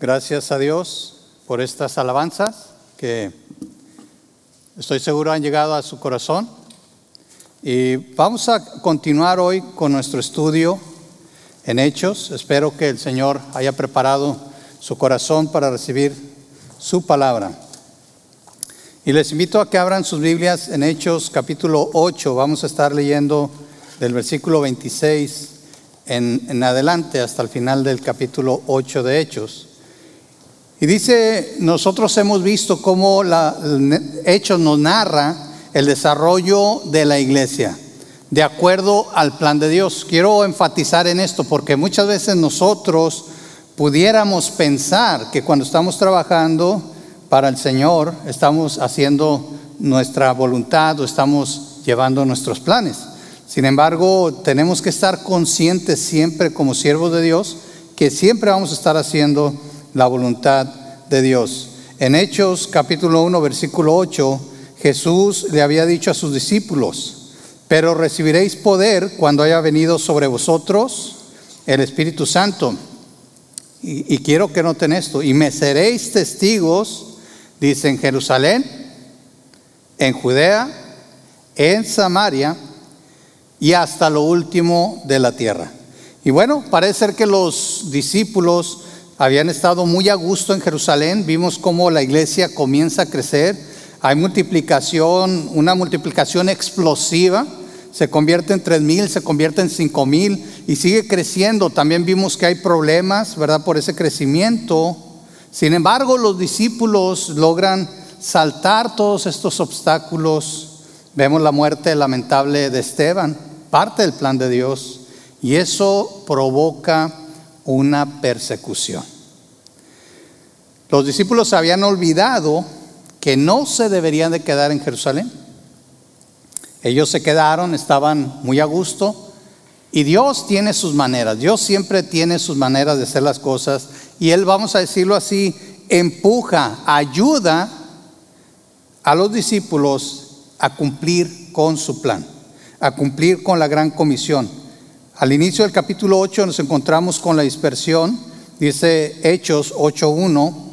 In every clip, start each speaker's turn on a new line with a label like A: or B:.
A: gracias a Dios por estas alabanzas que estoy seguro han llegado a su corazón. Y vamos a continuar hoy con nuestro estudio en Hechos. Espero que el Señor haya preparado su corazón para recibir su palabra. Y les invito a que abran sus Biblias en Hechos capítulo 8. Vamos a estar leyendo del versículo 26 en, adelante hasta el final del capítulo 8 de Hechos. Y dice, nosotros hemos visto cómo la, el hecho nos narra el desarrollo de la iglesia de acuerdo al plan de Dios. Quiero enfatizar en esto porque muchas veces nosotros pudiéramos pensar que cuando estamos trabajando para el Señor estamos haciendo nuestra voluntad o estamos llevando nuestros planes. Sin embargo, tenemos que estar conscientes siempre como siervos de Dios que siempre vamos a estar haciendo la voluntad de Dios. En Hechos capítulo 1, versículo 8, Jesús le había dicho a sus discípulos, pero recibiréis poder cuando haya venido sobre vosotros el Espíritu Santo. Y, y quiero que noten esto, y me seréis testigos, dice en Jerusalén, en Judea, en Samaria y hasta lo último de la tierra. Y bueno, parece ser que los discípulos habían estado muy a gusto en Jerusalén, vimos cómo la iglesia comienza a crecer, hay multiplicación, una multiplicación explosiva, se convierte en tres mil, se convierte en cinco mil y sigue creciendo. También vimos que hay problemas, ¿verdad? Por ese crecimiento. Sin embargo, los discípulos logran saltar todos estos obstáculos. Vemos la muerte lamentable de Esteban, parte del plan de Dios, y eso provoca una persecución. Los discípulos habían olvidado que no se deberían de quedar en Jerusalén. Ellos se quedaron, estaban muy a gusto y Dios tiene sus maneras, Dios siempre tiene sus maneras de hacer las cosas y Él, vamos a decirlo así, empuja, ayuda a los discípulos a cumplir con su plan, a cumplir con la gran comisión. Al inicio del capítulo 8 nos encontramos con la dispersión, dice Hechos 8.1,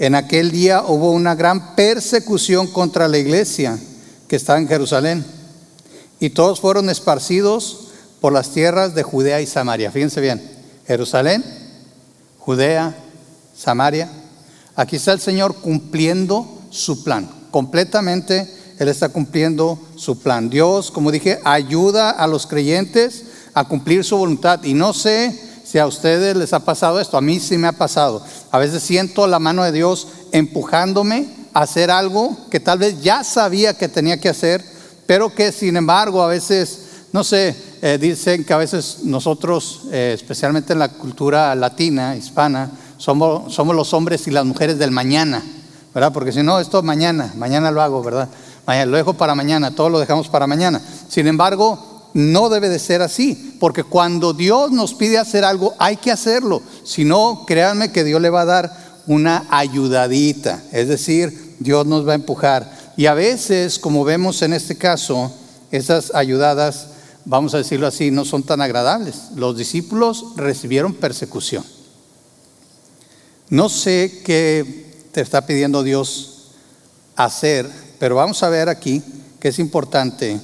A: en aquel día hubo una gran persecución contra la iglesia que estaba en Jerusalén y todos fueron esparcidos por las tierras de Judea y Samaria. Fíjense bien, Jerusalén, Judea, Samaria. Aquí está el Señor cumpliendo su plan. Completamente Él está cumpliendo su plan. Dios, como dije, ayuda a los creyentes a cumplir su voluntad. Y no sé si a ustedes les ha pasado esto, a mí sí me ha pasado. A veces siento la mano de Dios empujándome a hacer algo que tal vez ya sabía que tenía que hacer, pero que sin embargo a veces, no sé, eh, dicen que a veces nosotros, eh, especialmente en la cultura latina, hispana, somos, somos los hombres y las mujeres del mañana, ¿verdad? Porque si no, esto mañana, mañana lo hago, ¿verdad? Mañana, lo dejo para mañana, todo lo dejamos para mañana. Sin embargo, no debe de ser así, porque cuando Dios nos pide hacer algo, hay que hacerlo. Si no, créanme que Dios le va a dar una ayudadita, es decir, Dios nos va a empujar. Y a veces, como vemos en este caso, esas ayudadas, vamos a decirlo así, no son tan agradables. Los discípulos recibieron persecución. No sé qué te está pidiendo Dios hacer, pero vamos a ver aquí que es importante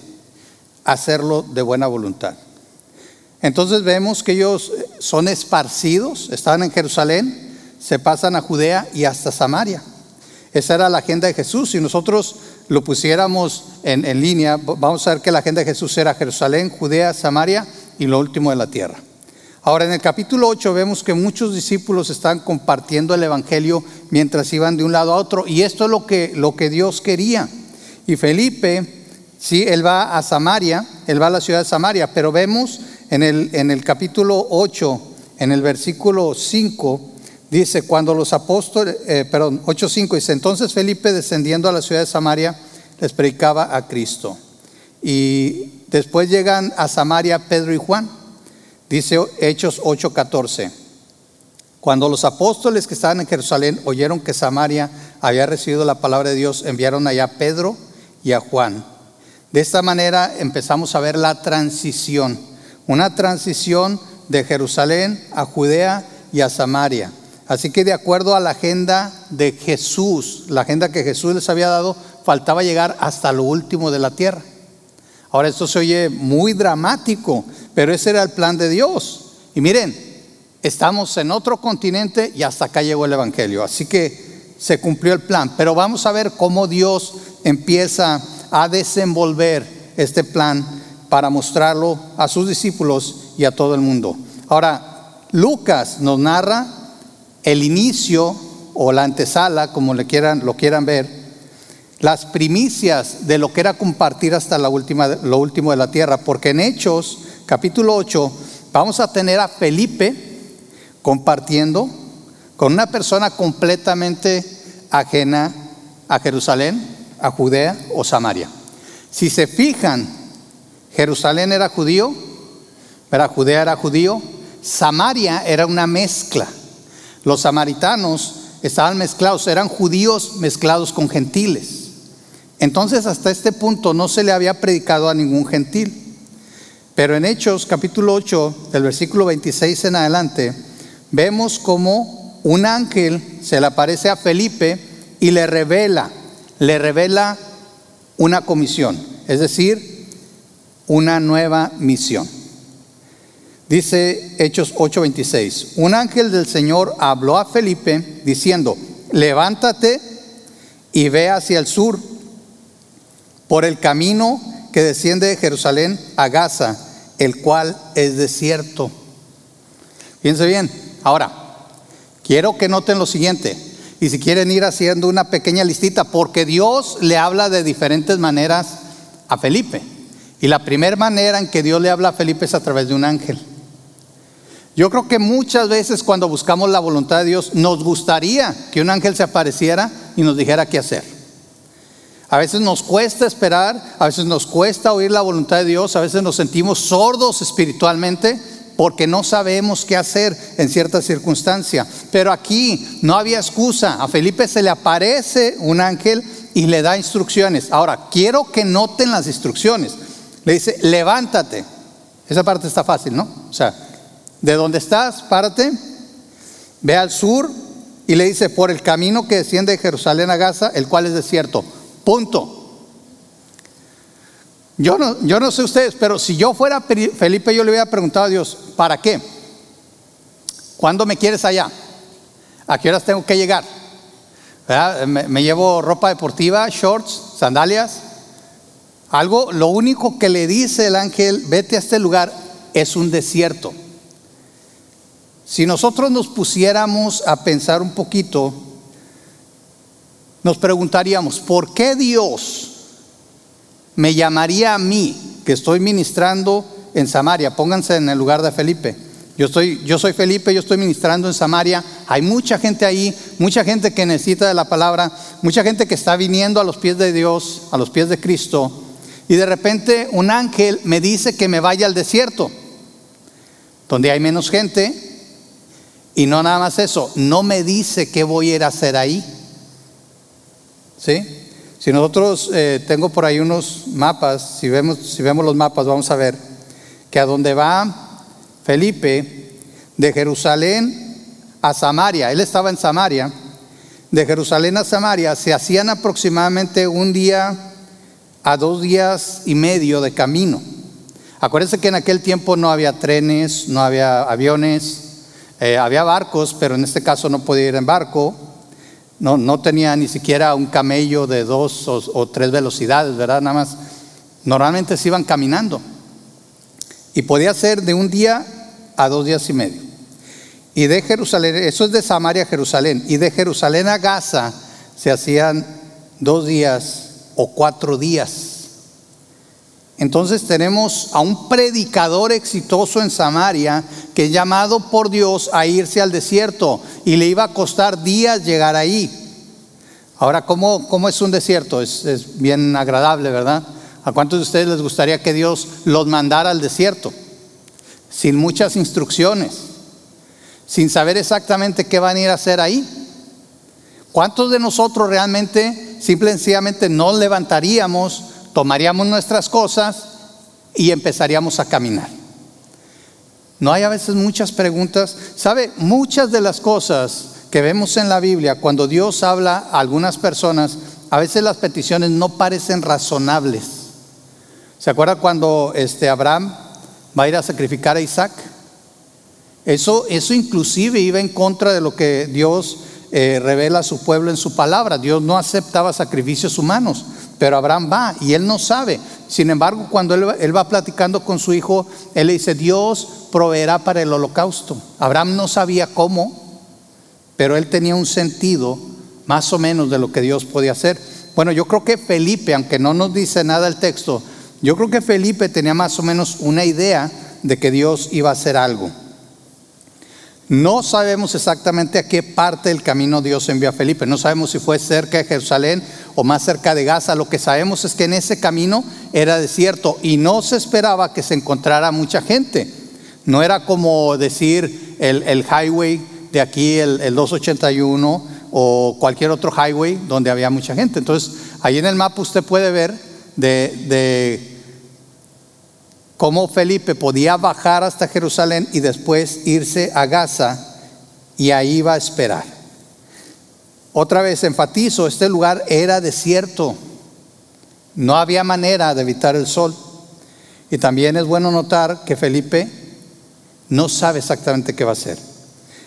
A: hacerlo de buena voluntad. Entonces vemos que ellos son esparcidos, estaban en Jerusalén, se pasan a Judea y hasta Samaria. Esa era la agenda de Jesús. Si nosotros lo pusiéramos en, en, línea, vamos a ver que la agenda de Jesús era Jerusalén, Judea, Samaria y lo último de la tierra. Ahora en el capítulo 8 vemos que muchos discípulos están compartiendo el Evangelio mientras iban de un lado a otro y esto es lo que, lo que Dios quería. Y Felipe Sí, él va a Samaria, él va a la ciudad de Samaria, pero vemos en el, capítulo 8, en el versículo 5, dice, cuando los apóstoles, eh, perdón, 8.5 dice, entonces Felipe descendiendo a la ciudad de Samaria les predicaba a Cristo. Y después llegan a Samaria Pedro y Juan, dice Hechos 8.14. Cuando los apóstoles que estaban en Jerusalén oyeron que Samaria había recibido la palabra de Dios, enviaron allá a Pedro y a Juan de esta manera empezamos a ver la transición, una transición de Jerusalén a Judea y a Samaria. Así que de acuerdo a la agenda de Jesús, la agenda que Jesús les había dado, faltaba llegar hasta lo último de la tierra. Ahora esto se oye muy dramático, pero ese era el plan de Dios. Y miren, estamos en otro continente y hasta acá llegó el Evangelio. Así que se cumplió el plan. Pero vamos a ver cómo Dios empieza a desenvolver este plan para mostrarlo a sus discípulos y a todo el mundo. Ahora, Lucas nos narra el inicio o la antesala, como le quieran, lo quieran ver, las primicias de lo que era compartir hasta la última, lo último de la tierra, porque en Hechos, capítulo 8, vamos a tener a Felipe compartiendo con una persona completamente ajena a Jerusalén, a Judea o Samaria. Si se fijan, Jerusalén era judío, pero Judea era judío, Samaria era una mezcla. Los samaritanos estaban mezclados, eran judíos mezclados con gentiles. Entonces hasta este punto no se le había predicado a ningún gentil. Pero en Hechos capítulo 8, del versículo 26 en adelante, vemos como un ángel se le aparece a Felipe y le revela, le revela una comisión, es decir, una nueva misión. Dice Hechos 8:26, un ángel del Señor habló a Felipe diciendo, levántate y ve hacia el sur por el camino que desciende de Jerusalén a Gaza, el cual es desierto. Fíjense bien, ahora, quiero que noten lo siguiente, y si quieren ir haciendo una pequeña listita, porque Dios le habla de diferentes maneras a Felipe. Y la primera manera en que Dios le habla a Felipe es a través de un ángel. Yo creo que muchas veces cuando buscamos la voluntad de Dios nos gustaría que un ángel se apareciera y nos dijera qué hacer. A veces nos cuesta esperar, a veces nos cuesta oír la voluntad de Dios, a veces nos sentimos sordos espiritualmente porque no sabemos qué hacer en cierta circunstancia. Pero aquí no había excusa. A Felipe se le aparece un ángel y le da instrucciones. Ahora, quiero que noten las instrucciones. Le dice, levántate. Esa parte está fácil, ¿no? O sea, de donde estás, párate, ve al sur y le dice, por el camino que desciende de Jerusalén a Gaza, el cual es desierto. Punto. Yo no, yo no sé ustedes, pero si yo fuera Felipe, yo le hubiera preguntado a Dios, ¿para qué? ¿Cuándo me quieres allá? ¿A qué horas tengo que llegar? Me, me, llevo ropa deportiva, shorts, sandalias. Algo, lo único que le dice el ángel, vete a este lugar, es un desierto. Si nosotros nos pusiéramos a pensar un poquito, nos preguntaríamos, ¿por qué Dios me llamaría a mí, que estoy ministrando en Samaria? Pónganse en el lugar de Felipe. Yo, estoy, yo soy Felipe, yo estoy ministrando en Samaria. Hay mucha gente ahí, mucha gente que necesita de la palabra, mucha gente que está viniendo a los pies de Dios, a los pies de Cristo. Y de repente un ángel me dice que me vaya al desierto, donde hay menos gente, y no nada más eso, no me dice qué voy a ir a hacer ahí. ¿Sí? Si nosotros, eh, tengo por ahí unos mapas, si vemos, si vemos los mapas vamos a ver que a donde va Felipe, de Jerusalén a Samaria, él estaba en Samaria, de Jerusalén a Samaria se hacían aproximadamente un día a dos días y medio de camino. Acuérdense que en aquel tiempo no había trenes, no había aviones, eh, había barcos, pero en este caso no podía ir en barco. No, no tenía ni siquiera un camello de dos o, tres velocidades, ¿verdad? Nada más. Normalmente se iban caminando. Y podía ser de un día a dos días y medio. Y de Jerusalén, eso es de Samaria a Jerusalén. Y de Jerusalén a Gaza se hacían dos días o cuatro días. Entonces tenemos a un predicador exitoso en Samaria que es llamado por Dios a irse al desierto y le iba a costar días llegar ahí. Ahora, ¿cómo, cómo es un desierto? Es, es, bien agradable, ¿verdad? ¿A cuántos de ustedes les gustaría que Dios los mandara al desierto? Sin muchas instrucciones, sin saber exactamente qué van a ir a hacer ahí. ¿Cuántos de nosotros realmente, simple y sencillamente, no levantaríamos tomaríamos nuestras cosas y empezaríamos a caminar. No hay a veces muchas preguntas. ¿Sabe? Muchas de las cosas que vemos en la Biblia, cuando Dios habla a algunas personas, a veces las peticiones no parecen razonables. ¿Se acuerda cuando este Abraham va a ir a sacrificar a Isaac? Eso, eso inclusive iba en contra de lo que Dios eh, revela a su pueblo en su palabra. Dios no aceptaba sacrificios humanos, pero Abraham va y él no sabe. Sin embargo, cuando él, va platicando con su hijo, él le dice, Dios proveerá para el holocausto. Abraham no sabía cómo, pero él tenía un sentido más o menos de lo que Dios podía hacer. Bueno, yo creo que Felipe, aunque no nos dice nada el texto, yo creo que Felipe tenía más o menos una idea de que Dios iba a hacer algo. No sabemos exactamente a qué parte del camino Dios envió a Felipe. No sabemos si fue cerca de Jerusalén o más cerca de Gaza. Lo que sabemos es que en ese camino era desierto y no se esperaba que se encontrara mucha gente. No era como decir el, highway de aquí, el, 281 o cualquier otro highway donde había mucha gente. Entonces, ahí en el mapa usted puede ver de cómo Felipe podía bajar hasta Jerusalén y después irse a Gaza y ahí iba a esperar. Otra vez enfatizo, este lugar era desierto, no había manera de evitar el sol. Y también es bueno notar que Felipe no sabe exactamente qué va a hacer.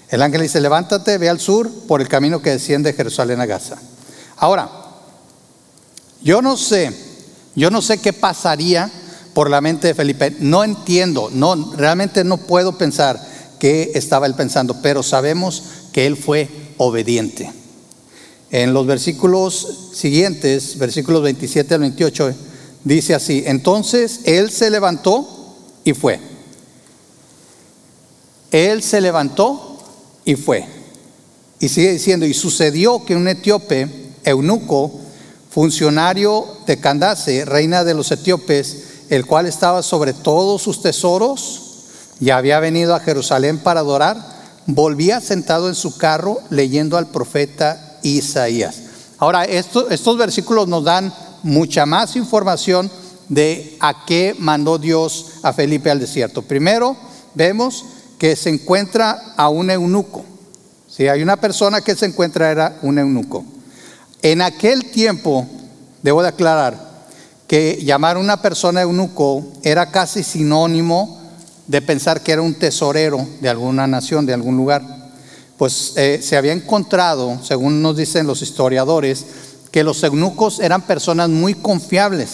A: El ángel dice, levántate, ve al sur por el camino que desciende de Jerusalén a Gaza. Ahora, yo no sé, yo no sé qué pasaría por la mente de Felipe. No entiendo, no, realmente no puedo pensar qué estaba él pensando, pero sabemos que él fue obediente. En los versículos siguientes, versículos 27 al 28, dice así, entonces él se levantó y fue. Él se levantó y fue. Y sigue diciendo, y sucedió que un etíope, eunuco, funcionario de Candace, reina de los etíopes, el cual estaba sobre todos sus tesoros y había venido a Jerusalén para adorar, volvía sentado en su carro leyendo al profeta Isaías. Ahora, estos versículos nos dan mucha más información de a qué mandó Dios a Felipe al desierto. Primero, vemos que se encuentra a un eunuco. Si hay una persona que se encuentra, era un eunuco. En aquel tiempo, debo de aclarar, que llamar a una persona eunuco era casi sinónimo de pensar que era un tesorero de alguna nación, de algún lugar. Pues eh, se había encontrado, según nos dicen los historiadores, que los eunucos eran personas muy confiables,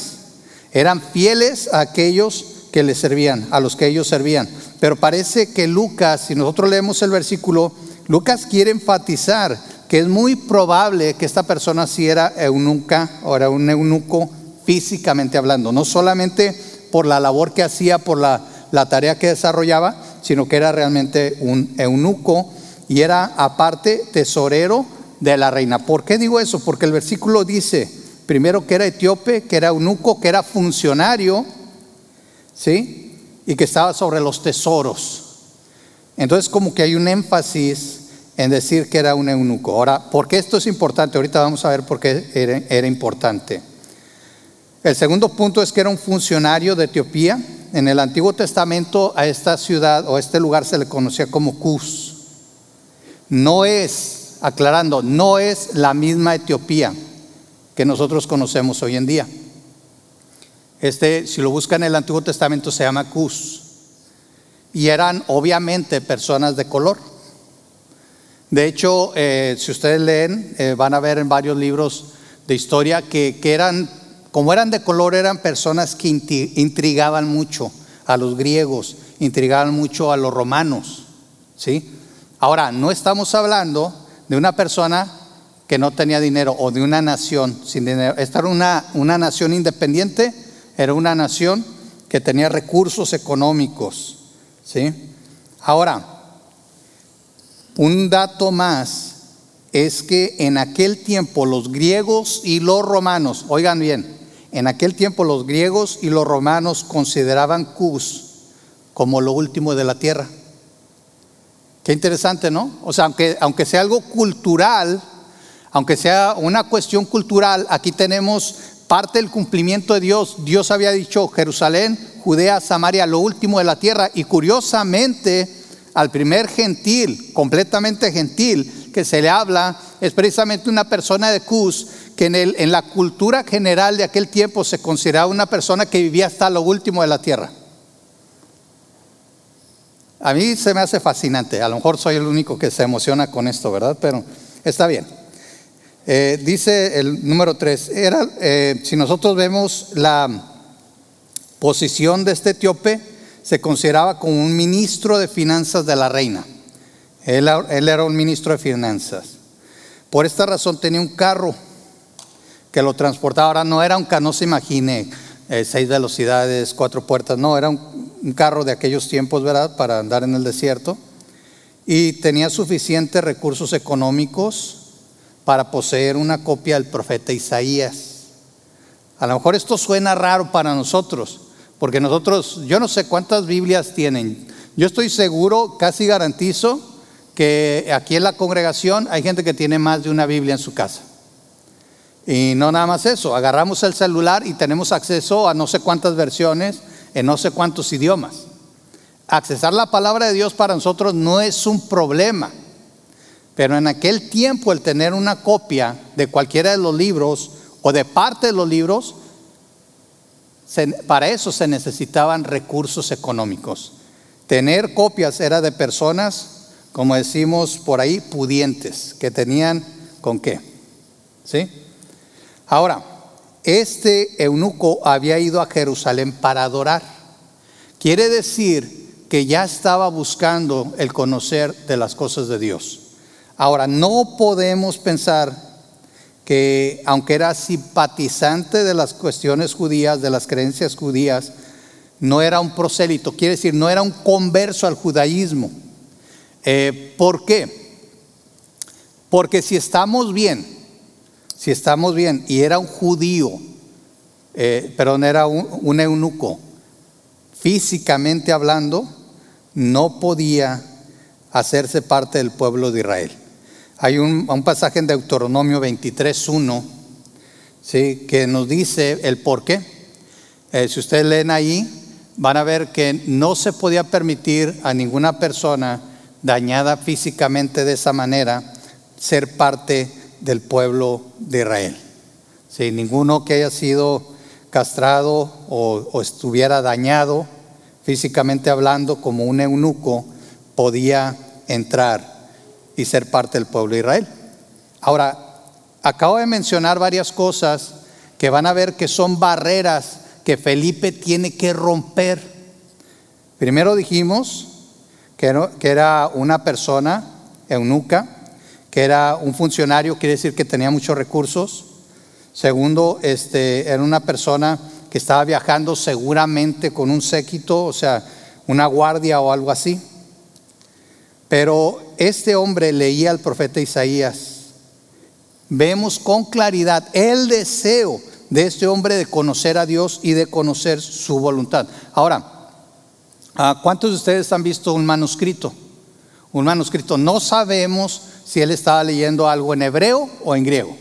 A: eran fieles a aquellos que les servían, a los que ellos servían. Pero parece que Lucas, si nosotros leemos el versículo, Lucas quiere enfatizar que es muy probable que esta persona si era eunuca o era un eunuco físicamente hablando, no solamente por la labor que hacía, por la, tarea que desarrollaba, sino que era realmente un eunuco y era aparte tesorero de la reina. ¿Por qué digo eso? Porque el versículo dice, primero que era etíope, que era eunuco, que era funcionario, ¿sí? Y que estaba sobre los tesoros. Entonces como que hay un énfasis en decir que era un eunuco. Ahora, ¿por qué esto es importante? Ahorita vamos a ver por qué era, era importante. El segundo punto es que era un funcionario de Etiopía. En el Antiguo Testamento a esta ciudad o a este lugar se le conocía como Cus. No es, aclarando, no es la misma Etiopía que nosotros conocemos hoy en día. Este, si lo buscan en el Antiguo Testamento, se llama Cus. Y eran obviamente personas de color. De hecho, eh, si ustedes leen, eh, van a ver en varios libros de historia que, que eran como eran de color, eran personas que intrigaban mucho a los griegos, intrigaban mucho a los romanos. ¿sí? Ahora, no estamos hablando de una persona que no tenía dinero o de una nación sin dinero. Esta era una, una nación independiente, era una nación que tenía recursos económicos. ¿sí? Ahora, un dato más es que en aquel tiempo los griegos y los romanos, oigan bien, en aquel tiempo los griegos y los romanos consideraban Cus como lo último de la tierra. Qué interesante, ¿no? O sea, aunque, aunque sea algo cultural, aunque sea una cuestión cultural, aquí tenemos parte del cumplimiento de Dios. Dios había dicho Jerusalén, Judea, Samaria, lo último de la tierra. Y curiosamente, al primer gentil, completamente gentil, que se le habla es precisamente una persona de Cus que en, la cultura general de aquel tiempo se consideraba una persona que vivía hasta lo último de la tierra. A mí se me hace fascinante, a lo mejor soy el único que se emociona con esto, ¿verdad? Pero está bien. Eh, dice el número 3, era, eh, si nosotros vemos la posición de este etíope, se consideraba como un ministro de finanzas de la reina. Él, era un ministro de finanzas. Por esta razón tenía un carro que lo transportaba. Ahora no era un carro, no se imagine eh, seis velocidades, cuatro puertas, no, era un, un carro de aquellos tiempos, ¿verdad?, para andar en el desierto. Y tenía suficientes recursos económicos para poseer una copia del profeta Isaías. A lo mejor esto suena raro para nosotros, porque nosotros, yo no sé cuántas Biblias tienen. Yo estoy seguro, casi garantizo, que aquí en la congregación hay gente que tiene más de una Biblia en su casa. Y no nada más eso, agarramos el celular y tenemos acceso a no sé cuántas versiones en no sé cuántos idiomas. Accesar la palabra de Dios para nosotros no es un problema, pero en aquel tiempo el tener una copia de cualquiera de los libros o de parte de los libros, para eso se necesitaban recursos económicos. Tener copias era de personas, como decimos por ahí, pudientes, que tenían con qué. ¿Sí? Ahora, este eunuco había ido a Jerusalén para adorar. Quiere decir que ya estaba buscando el conocer de las cosas de Dios. Ahora, no podemos pensar que aunque era simpatizante de las cuestiones judías, de las creencias judías, no era un prosélito, quiere decir, no era un converso al judaísmo. Eh, ¿Por qué? Porque si estamos bien, si estamos bien, y era un judío, eh, perdón, era un, eunuco, físicamente hablando, no podía hacerse parte del pueblo de Israel. Hay un, pasaje en Deuteronomio 23.1 ¿sí? que nos dice el por qué. Eh, si ustedes leen ahí, van a ver que no se podía permitir a ninguna persona dañada físicamente de esa manera ser parte del pueblo de Israel. Si ninguno que haya sido castrado o, estuviera dañado físicamente hablando como un eunuco podía entrar y ser parte del pueblo de Israel. Ahora, acabo de mencionar varias cosas que van a ver que son barreras que Felipe tiene que romper. Primero dijimos que era una persona eunuca, era un funcionario, quiere decir que tenía muchos recursos. Segundo, este, era una persona que estaba viajando seguramente con un séquito, o sea, una guardia o algo así. Pero este hombre leía al profeta Isaías. Vemos con claridad el deseo de este hombre de conocer a Dios y de conocer su voluntad. Ahora, ¿cuántos de ustedes han visto un manuscrito? Un manuscrito. No sabemos si él estaba leyendo algo en hebreo o en griego.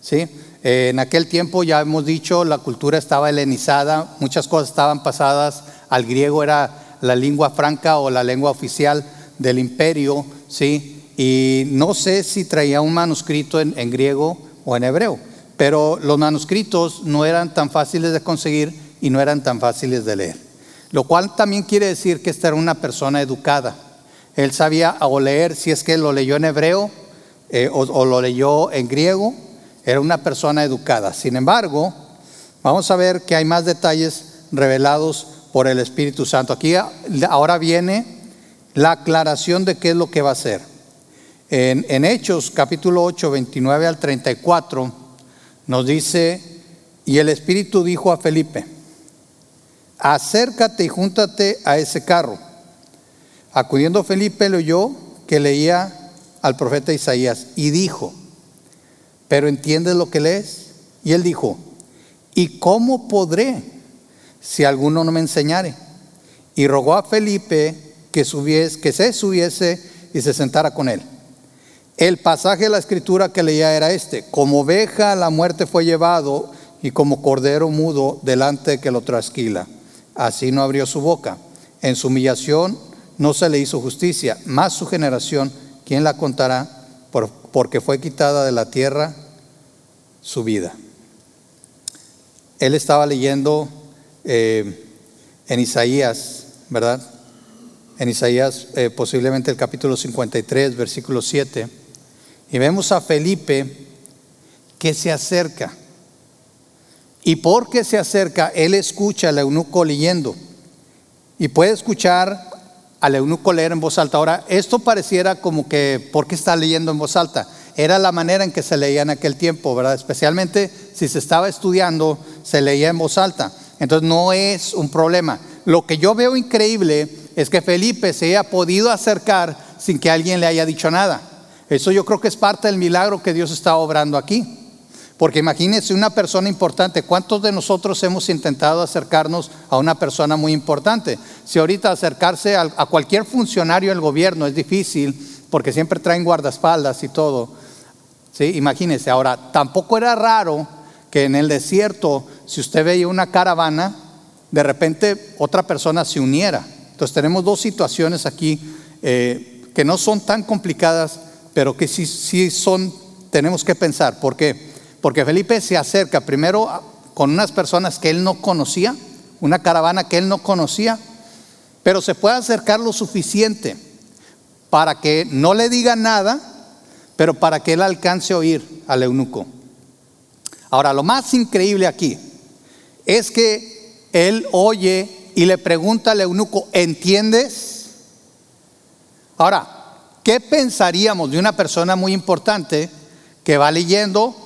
A: ¿sí? Eh, en aquel tiempo, ya hemos dicho, la cultura estaba helenizada, muchas cosas estaban pasadas al griego, era la lengua franca o la lengua oficial del imperio, ¿sí? y no sé si traía un manuscrito en, en griego o en hebreo, pero los manuscritos no eran tan fáciles de conseguir y no eran tan fáciles de leer. Lo cual también quiere decir que esta era una persona educada. Él sabía o leer, si es que lo leyó en hebreo eh, o, lo leyó en griego, era una persona educada. Sin embargo, vamos a ver que hay más detalles revelados por el Espíritu Santo. Aquí ahora viene la aclaración de qué es lo que va a hacer. En, en, Hechos capítulo 8, 29 al 34, nos dice, y el Espíritu dijo a Felipe, acércate y júntate a ese carro. Acudiendo Felipe le oyó que leía al profeta Isaías y dijo, pero ¿entiendes lo que lees? Y él dijo, ¿y cómo podré si alguno no me enseñare? Y rogó a Felipe que, se subiese y se sentara con él. El pasaje de la escritura que leía era este, como oveja la muerte fue llevado y como cordero mudo delante de que lo trasquila. Así no abrió su boca. En su humillación no se le hizo justicia, más su generación, ¿quién la contará? porque fue quitada de la tierra su vida. Él estaba leyendo eh, en Isaías, ¿verdad? En Isaías eh, posiblemente el capítulo 53, versículo 7, y vemos a Felipe que se acerca. Y porque se acerca, él escucha al eunuco leyendo. Y puede escuchar al eunuco leer en voz alta. Ahora, esto pareciera como que, ¿por qué está leyendo en voz alta? Era la manera en que se leía en aquel tiempo, ¿verdad? Especialmente si se estaba estudiando, se leía en voz alta. Entonces no es un problema. Lo que yo veo increíble es que Felipe se haya podido acercar sin que alguien le haya dicho nada. Eso yo creo que es parte del milagro que Dios está obrando aquí. Porque imagínense una persona importante, ¿cuántos de nosotros hemos intentado acercarnos a una persona muy importante? Si ahorita acercarse a, cualquier funcionario del gobierno es difícil, porque siempre traen guardaespaldas y todo. ¿Sí? Imagínense, ahora, tampoco era raro que en el desierto, si usted veía una caravana, de repente otra persona se uniera. Entonces tenemos dos situaciones aquí eh, que no son tan complicadas, pero que sí, sí son, tenemos que pensar. ¿Por qué? Porque Felipe se acerca primero con unas personas que él no conocía, una caravana que él no conocía, pero se puede acercar lo suficiente para que no le diga nada, pero para que él alcance a oír al eunuco. Ahora, lo más increíble aquí es que él oye y le pregunta al eunuco, ¿entiendes? Ahora, ¿qué pensaríamos de una persona muy importante que va leyendo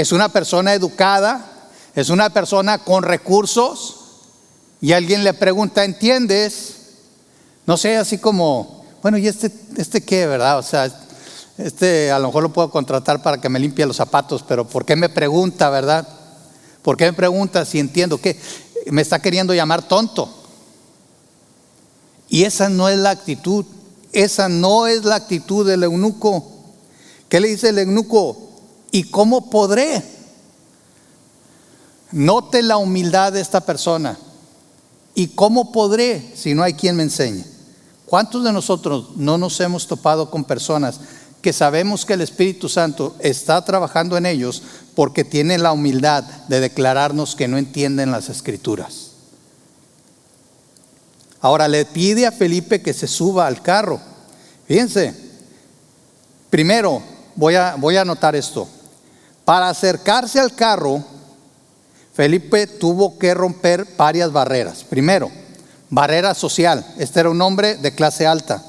A: es una persona educada, es una persona con recursos y alguien le pregunta, ¿entiendes? No sé, así como, bueno, ¿y este, este qué, verdad? O sea, este a lo mejor lo puedo contratar para que me limpie los zapatos, pero ¿por qué me pregunta, verdad? ¿Por qué me pregunta si entiendo qué? Me está queriendo llamar tonto. Y esa no es la actitud, esa no es la actitud del eunuco. ¿Qué le dice el eunuco? ¿Y cómo podré? Note la humildad de esta persona. ¿Y cómo podré si no hay quien me enseñe? ¿Cuántos de nosotros no nos hemos topado con personas que sabemos que el Espíritu Santo está trabajando en ellos porque tienen la humildad de declararnos que no entienden las escrituras? Ahora le pide a Felipe que se suba al carro. Fíjense, primero voy a, voy a anotar esto. Para acercarse al carro, Felipe tuvo que romper varias barreras. Primero, barrera social. Este era un hombre de clase alta.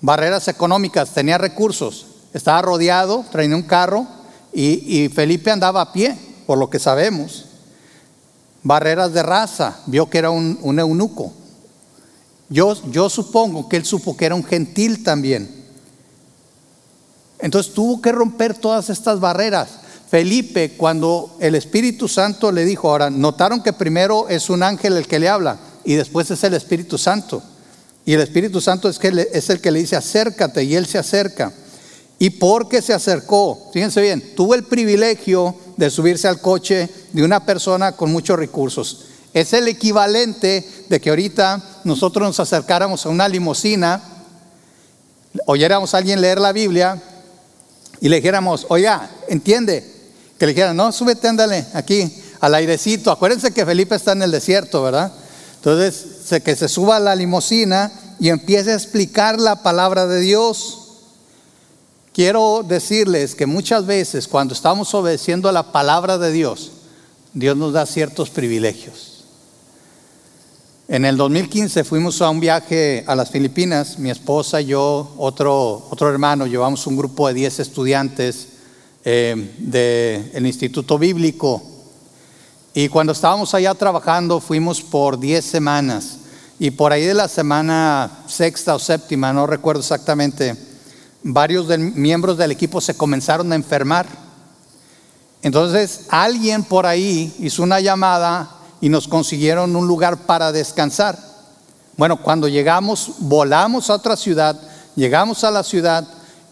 A: Barreras económicas, tenía recursos. Estaba rodeado, traía un carro y, Felipe andaba a pie, por lo que sabemos. Barreras de raza, vio que era un, eunuco. Yo, supongo que él supo que era un gentil también. Entonces tuvo que romper todas estas barreras. Felipe, cuando el Espíritu Santo le dijo, ahora, notaron que primero es un ángel el que le habla y después es el Espíritu Santo. Y el Espíritu Santo es, que es el que le dice, acércate, y él se acerca. Y porque se acercó, fíjense bien, tuvo el privilegio de subirse al coche de una persona con muchos recursos. Es el equivalente de que ahorita nosotros nos acercáramos a una limusina, oyéramos a alguien leer la Biblia y le dijéramos, oiga, entiende, que le dijeran, no, súbete, ándale, aquí, al airecito. Acuérdense que Felipe está en el desierto, ¿verdad? Entonces, que se suba a la limusina y empiece a explicar la palabra de Dios. Quiero decirles que muchas veces cuando estamos obedeciendo la palabra de Dios, Dios nos da ciertos privilegios. En el 2015 fuimos a un viaje a las Filipinas, mi esposa yo, otro, otro hermano, llevamos un grupo de 10 estudiantes eh, del Instituto Bíblico. Y cuando estábamos allá trabajando, fuimos por 10 semanas. Y por ahí de la semana sexta o séptima, no recuerdo exactamente, varios miembros del equipo se comenzaron a enfermar. Entonces alguien por ahí hizo una llamada y nos consiguieron un lugar para descansar. Bueno, cuando llegamos, volamos a otra ciudad, llegamos a la ciudad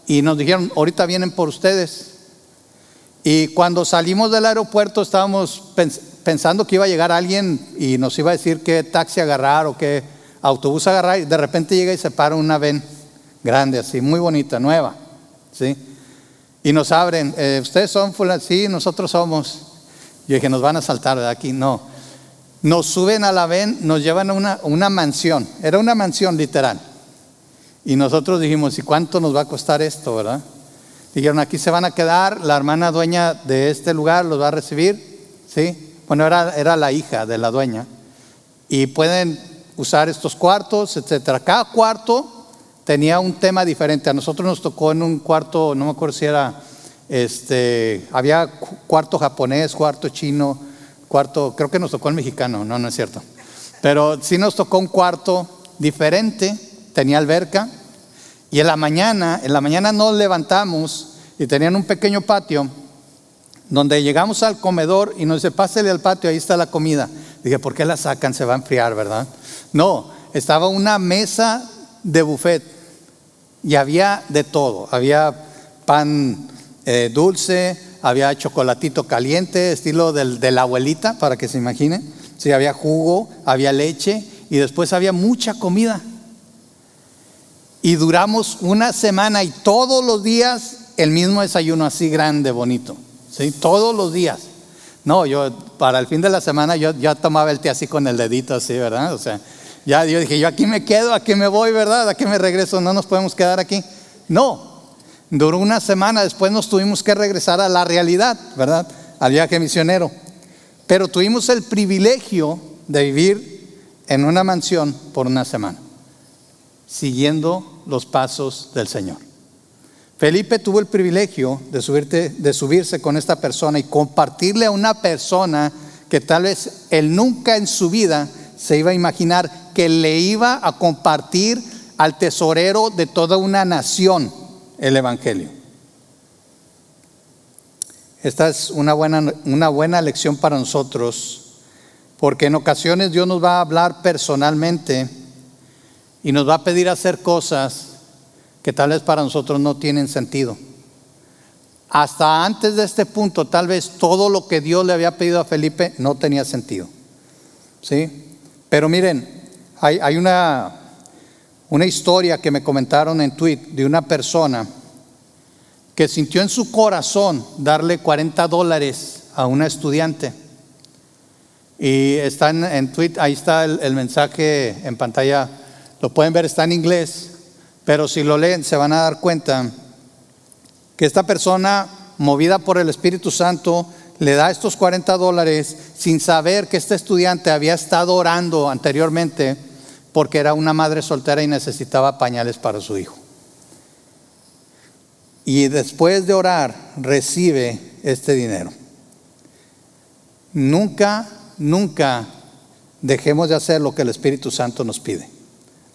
A: y nos dijeron, ahorita vienen por ustedes. Y cuando salimos del aeropuerto estábamos pensando que iba a llegar alguien y nos iba a decir qué taxi agarrar o qué autobús agarrar. Y de repente llega y se para una ven grande así, muy bonita, nueva. ¿sí? Y nos abren, eh, ustedes son fulano, sí, nosotros somos. Yo dije, nos van a saltar de aquí, no. Nos suben a la ven, nos llevan a una, mansión, era una mansión literal. Y nosotros dijimos, ¿y cuánto nos va a costar esto, verdad? Dijeron, aquí se van a quedar, la hermana dueña de este lugar los va a recibir, ¿sí? Bueno, era, era la hija de la dueña. Y pueden usar estos cuartos, etcétera. Cada cuarto tenía un tema diferente. A nosotros nos tocó en un cuarto, no me acuerdo si era, este, había cuarto japonés, cuarto chino, cuarto, creo que nos tocó el mexicano, no, no es cierto. Pero sí nos tocó un cuarto diferente, tenía alberca, y en la mañana, en la mañana nos levantamos y tenían un pequeño patio donde llegamos al comedor y nos dice, pásele al patio, ahí está la comida. Dije, ¿por qué la sacan? Se va a enfriar, ¿verdad? No, estaba una mesa de buffet y había de todo, había pan eh, dulce, había chocolatito caliente, estilo del, de la abuelita, para que se imaginen. Sí, había jugo, había leche y después había mucha comida. Y duramos una semana y todos los días el mismo desayuno así grande, bonito. ¿sí? Todos los días. No, yo para el fin de la semana yo ya tomaba el té así con el dedito así, ¿verdad? O sea, ya yo dije, yo aquí me quedo, aquí me voy, ¿verdad? Aquí me regreso, no nos podemos quedar aquí. No, duró una semana, después nos tuvimos que regresar a la realidad, ¿verdad? Al viaje misionero. Pero tuvimos el privilegio de vivir en una mansión por una semana, siguiendo los pasos del Señor. Felipe tuvo el privilegio de, subirte, de subirse con esta persona y compartirle a una persona que tal vez él nunca en su vida se iba a imaginar que le iba a compartir al tesorero de toda una nación el Evangelio. Esta es una buena, una buena lección para nosotros, porque en ocasiones Dios nos va a hablar personalmente y nos va a pedir hacer cosas que tal vez para nosotros no tienen sentido. Hasta antes de este punto, tal vez todo lo que Dios le había pedido a Felipe no tenía sentido. ¿Sí? Pero miren, hay, una, una historia que me comentaron en tweet de una persona que sintió en su corazón darle 40 dólares a una estudiante. Y está en, tweet, ahí está el, el, mensaje en pantalla, lo pueden ver, está en inglés, pero si lo leen se van a dar cuenta que esta persona, movida por el Espíritu Santo, le da estos 40 dólares sin saber que este estudiante había estado orando anteriormente porque era una madre soltera y necesitaba pañales para su hijo. Y después de orar recibe este dinero. Nunca, nunca dejemos de hacer lo que el Espíritu Santo nos pide.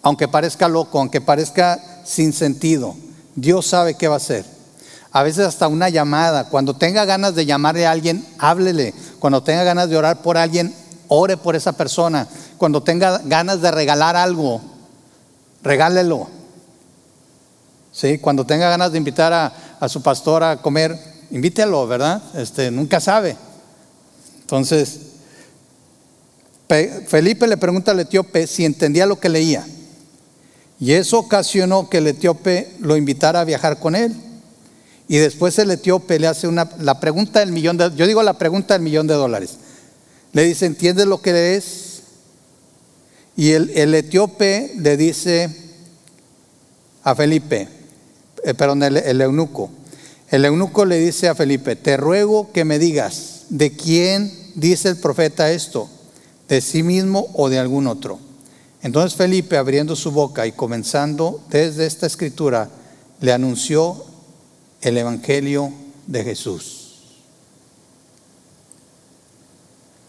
A: Aunque parezca loco, aunque parezca sin sentido, Dios sabe qué va a hacer. A veces hasta una llamada, cuando tenga ganas de llamarle a alguien, háblele. Cuando tenga ganas de orar por alguien, ore por esa persona. Cuando tenga ganas de regalar algo, regálelo. ¿Sí? Cuando tenga ganas de invitar a, su pastor a comer, invítelo, ¿verdad? Este, nunca sabe. Entonces, Felipe le pregunta al etíope si entendía lo que leía. Y eso ocasionó que el etíope lo invitara a viajar con él. Y después el etíope le hace una, la pregunta del millón de, yo digo la pregunta del millón de dólares. Le dice, ¿entiendes lo que es? Y el, etíope le dice a Felipe, eh, perdón, el, el eunuco, el eunuco le dice a Felipe, te ruego que me digas, ¿de quién dice el profeta esto? ¿De sí mismo o de algún otro? Entonces Felipe, abriendo su boca y comenzando desde esta escritura, le anunció el Evangelio de Jesús.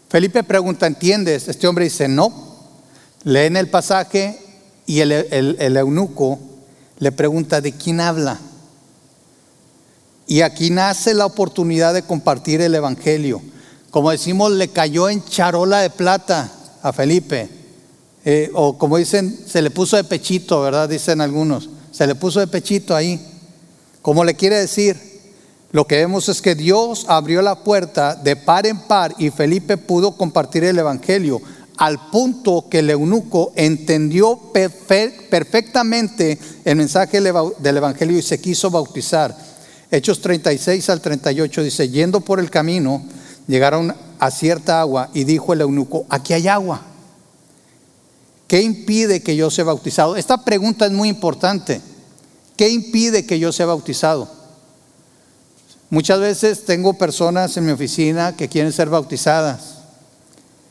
A: Felipe pregunta, ¿entiendes? Este hombre dice, no. Leen el pasaje y el, eunuco le pregunta, ¿de quién habla? Y aquí nace la oportunidad de compartir el Evangelio. Como decimos, le cayó en charola de plata a Felipe. Eh, o como dicen, se le puso de pechito, ¿verdad? Dicen algunos. Se le puso de pechito ahí. Como le quiere decir, lo que vemos es que Dios abrió la puerta de par en par y Felipe pudo compartir el Evangelio, al punto que el eunuco entendió perfectamente el mensaje del Evangelio y se quiso bautizar. Hechos 36 al 38 dice, yendo por el camino, llegaron a cierta agua y dijo el eunuco, aquí hay agua. ¿Qué impide que yo sea bautizado? Esta pregunta es muy importante. ¿Qué impide que yo sea bautizado? Muchas veces tengo personas en mi oficina que quieren ser bautizadas.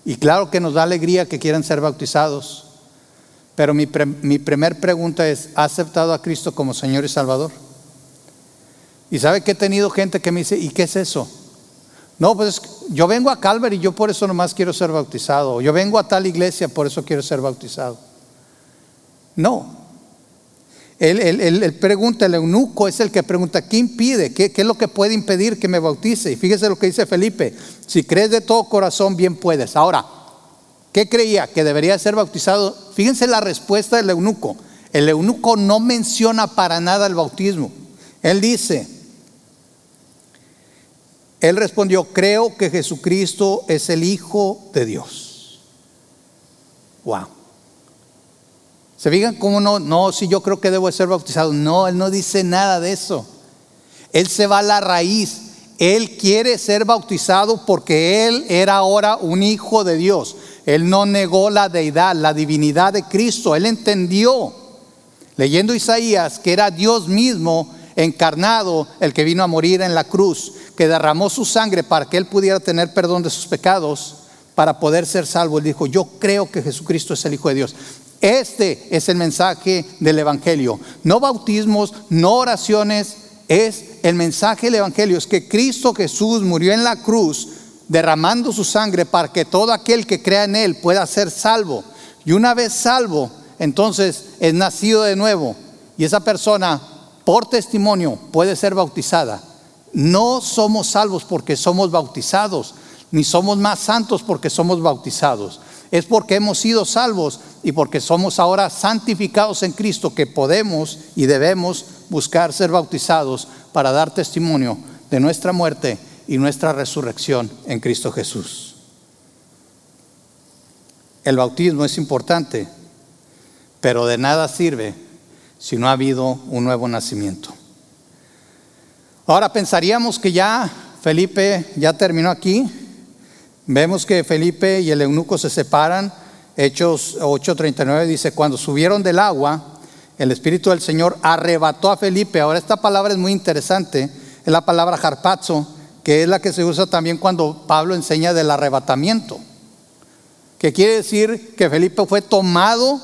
A: Y claro que nos da alegría que quieran ser bautizados. Pero mi, mi primer pregunta es, ¿ha aceptado a Cristo como Señor y Salvador? Y sabe que he tenido gente que me dice, ¿y qué es eso? No, pues yo vengo a Calvary y yo por eso nomás quiero ser bautizado. Yo vengo a tal iglesia, por eso quiero ser bautizado. No. Él, pregunta, el eunuco es el que pregunta, ¿qué impide? ¿Qué, ¿Qué, es lo que puede impedir que me bautice? Y fíjese lo que dice Felipe, si crees de todo corazón, bien puedes. Ahora, ¿qué creía? ¿Que debería ser bautizado? Fíjense la respuesta del eunuco. El eunuco no menciona para nada el bautismo. Él dice, él respondió, creo que Jesucristo es el Hijo de Dios. Wow. ¿Se fijan cómo no? No, si yo creo que debo ser bautizado. No, él no dice nada de eso. Él se va a la raíz. Él quiere ser bautizado porque él era ahora un hijo de Dios. Él no negó la deidad, la divinidad de Cristo. Él entendió, leyendo Isaías, que era Dios mismo encarnado el que vino a morir en la cruz que derramó su sangre para que él pudiera tener perdón de sus pecados, para poder ser salvo. Él dijo, yo creo que Jesucristo es el Hijo de Dios. Este es el mensaje del Evangelio. No bautismos, no oraciones, es el mensaje del Evangelio. Es que Cristo Jesús murió en la cruz derramando su sangre para que todo aquel que crea en Él pueda ser salvo. Y una vez salvo, entonces es nacido de nuevo. Y esa persona, por testimonio, puede ser bautizada. No somos salvos porque somos bautizados, ni somos más santos porque somos bautizados. Es porque hemos sido salvos y porque somos ahora santificados en Cristo que podemos y debemos buscar ser bautizados para dar testimonio de nuestra muerte y nuestra resurrección en Cristo Jesús. El bautismo es importante, pero de nada sirve si no ha habido un nuevo nacimiento. Ahora pensaríamos que ya Felipe ya terminó aquí. Vemos que Felipe y el eunuco se separan. Hechos 8:39 dice, cuando subieron del agua, el Espíritu del Señor arrebató a Felipe. Ahora esta palabra es muy interesante. Es la palabra harpazo, que es la que se usa también cuando Pablo enseña del arrebatamiento. Que quiere decir que Felipe fue tomado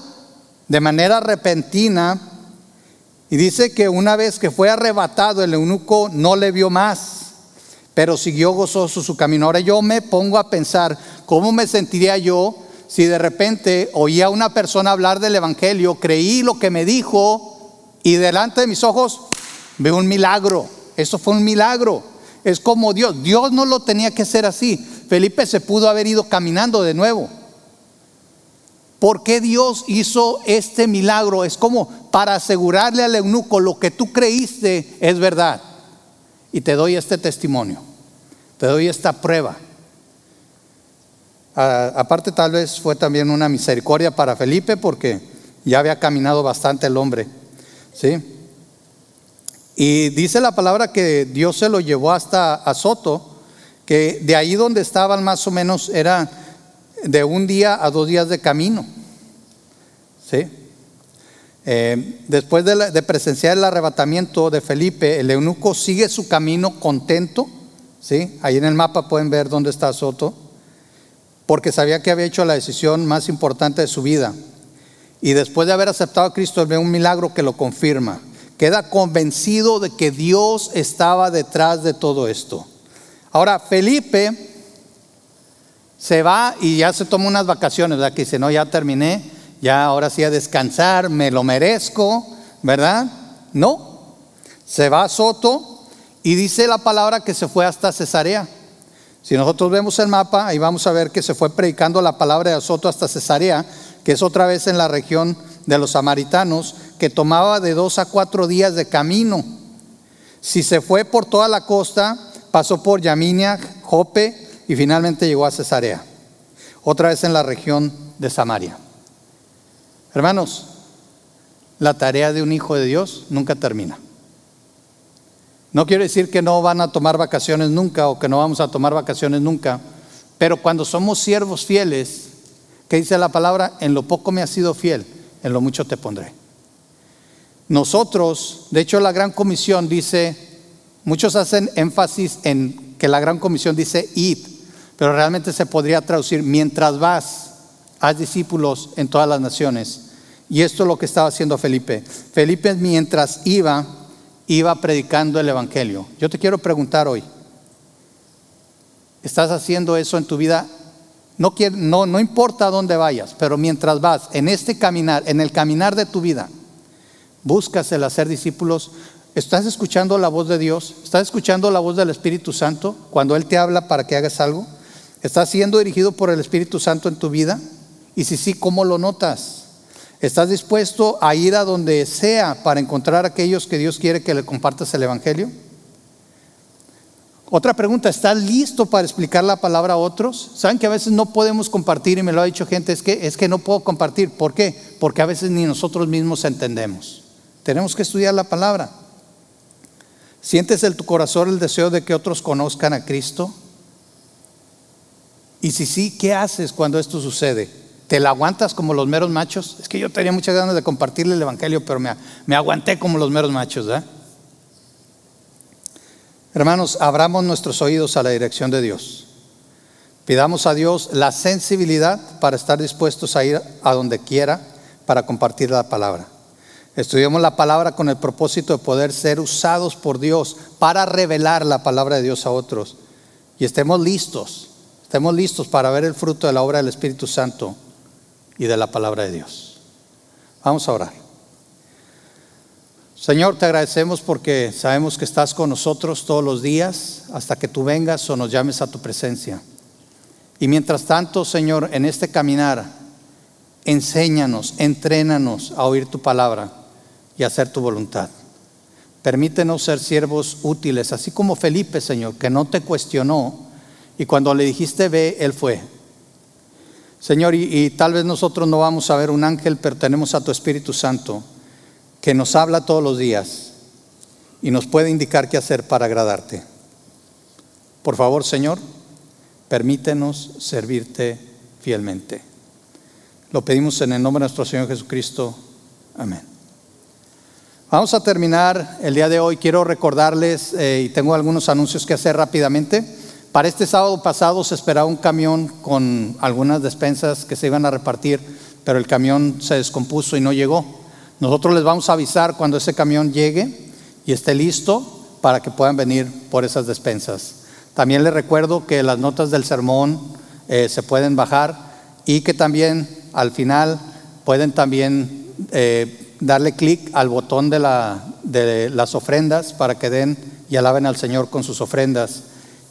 A: de manera repentina y dice que una vez que fue arrebatado, el eunuco no le vio más, pero siguió gozoso su camino. Ahora yo me pongo a pensar, ¿cómo me sentiría yo si de repente oía a una persona hablar del Evangelio, creí lo que me dijo y delante de mis ojos veo un milagro? Eso fue un milagro. Es como Dios. Dios no lo tenía que hacer así. Felipe se pudo haber ido caminando de nuevo. ¿Por qué Dios hizo este milagro? Es como para asegurarle al eunuco lo que tú creíste es verdad. Y te doy este testimonio, te doy esta prueba. aparte tal vez fue también una misericordia para Felipe porque ya había caminado bastante el hombre. ¿sí? Y dice la palabra que Dios se lo llevó hasta Azoto, que de ahí donde estaban más o menos era de un día a dos días de camino. ¿Sí? Eh, después de, presenciar el arrebatamiento de Felipe, el eunuco sigue su camino contento. ¿sí? Ahí en el mapa pueden ver dónde está Soto, porque sabía que había hecho la decisión más importante de su vida. Y después de haber aceptado a Cristo, ve un milagro que lo confirma. Queda convencido de que Dios estaba detrás de todo esto. Ahora, Felipe se va y ya se toma unas vacaciones, ¿verdad? Que dice, no, ya terminé, ya ahora sí a descansar, me lo merezco, ¿verdad? No, se va a Soto y dice la palabra que se fue hasta Cesarea. Si nosotros vemos el mapa, ahí vamos a ver que se fue predicando la palabra de Soto hasta Cesarea, que es otra vez en la región de los samaritanos, que tomaba de dos a cuatro días de camino. Si se fue por toda la costa, pasó por Yaminia, Jope, y finalmente llegó a Cesarea. otra vez en la región de Samaria. Hermanos, la tarea de un hijo de Dios nunca termina. No quiero decir que no van a tomar vacaciones nunca o que no vamos a tomar vacaciones nunca, pero cuando somos siervos fieles, que dice la palabra, en lo poco me has sido fiel, en lo mucho te pondré. Nosotros, de hecho la gran comisión dice, muchos hacen énfasis en que la gran comisión dice id, pero realmente se podría traducir mientras vas, haz discípulos en todas las naciones. Y esto es lo que estaba haciendo Felipe. Felipe mientras iba, iba predicando el Evangelio. Yo te quiero preguntar hoy, ¿estás haciendo eso en tu vida? No, no, no importa dónde vayas, pero mientras vas en este caminar, en el caminar de tu vida, buscas el hacer discípulos, ¿estás escuchando la voz de Dios? ¿Estás escuchando la voz del Espíritu Santo cuando Él te habla para que hagas algo? ¿Estás siendo dirigido por el Espíritu Santo en tu vida? Y si sí, ¿cómo lo notas? ¿Estás dispuesto a ir a donde sea para encontrar a aquellos que Dios quiere que le compartas el Evangelio? Otra pregunta, ¿estás listo para explicar la palabra a otros? Saben que a veces no podemos compartir y me lo ha dicho gente, es que, es que no puedo compartir. ¿Por qué? Porque a veces ni nosotros mismos entendemos. Tenemos que estudiar la palabra. ¿Sientes en tu corazón el deseo de que otros conozcan a Cristo? Y si sí, ¿qué haces cuando esto sucede? ¿Te la aguantas como los meros machos? Es que yo tenía muchas ganas de compartirle el Evangelio, pero me, me aguanté como los meros machos. ¿eh? Hermanos, abramos nuestros oídos a la dirección de Dios. Pidamos a Dios la sensibilidad para estar dispuestos a ir a donde quiera para compartir la palabra. Estudiamos la palabra con el propósito de poder ser usados por Dios para revelar la palabra de Dios a otros. Y estemos listos, estemos listos para ver el fruto de la obra del Espíritu Santo y de la palabra de Dios. Vamos a orar. Señor, te agradecemos porque sabemos que estás con nosotros todos los días hasta que tú vengas o nos llames a tu presencia. Y mientras tanto, Señor, en este caminar, enséñanos, entrénanos a oír tu palabra y hacer tu voluntad. Permítenos ser siervos útiles, así como Felipe, Señor, que no te cuestionó y cuando le dijiste ve, él fue. Señor, y, tal vez nosotros no vamos a ver un ángel, pero tenemos a tu Espíritu Santo que nos habla todos los días y nos puede indicar qué hacer para agradarte. Por favor, Señor, permítenos servirte fielmente. Lo pedimos en el nombre de nuestro Señor Jesucristo. Amén. Vamos a terminar el día de hoy. Quiero recordarles, eh, y tengo algunos anuncios que hacer rápidamente. Para este sábado pasado se esperaba un camión con algunas despensas que se iban a repartir, pero el camión se descompuso y no llegó. Nosotros les vamos a avisar cuando ese camión llegue y esté listo para que puedan venir por esas despensas. También les recuerdo que las notas del sermón eh, se pueden bajar y que también al final pueden también eh, darle clic al botón de, la, de las ofrendas para que den y alaben al Señor con sus ofrendas.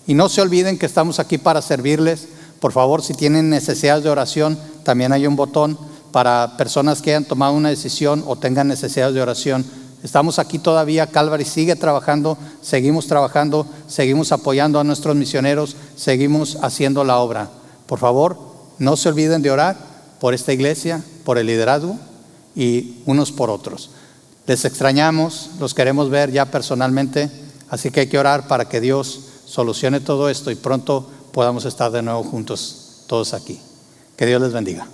A: Y no se olviden que estamos aquí para servirles. Por favor, si tienen necesidades de oración, también hay un botón para personas que hayan tomado una decisión o tengan necesidades de oración. Estamos aquí todavía, Calvary sigue trabajando, seguimos trabajando, seguimos apoyando a nuestros misioneros, seguimos haciendo la obra. Por favor, no se olviden de orar por esta iglesia, por el liderazgo y unos por otros. Les extrañamos, los queremos ver ya personalmente, así que hay que orar para que Dios solucione todo esto y pronto podamos estar de nuevo juntos todos aquí. Que Dios les bendiga.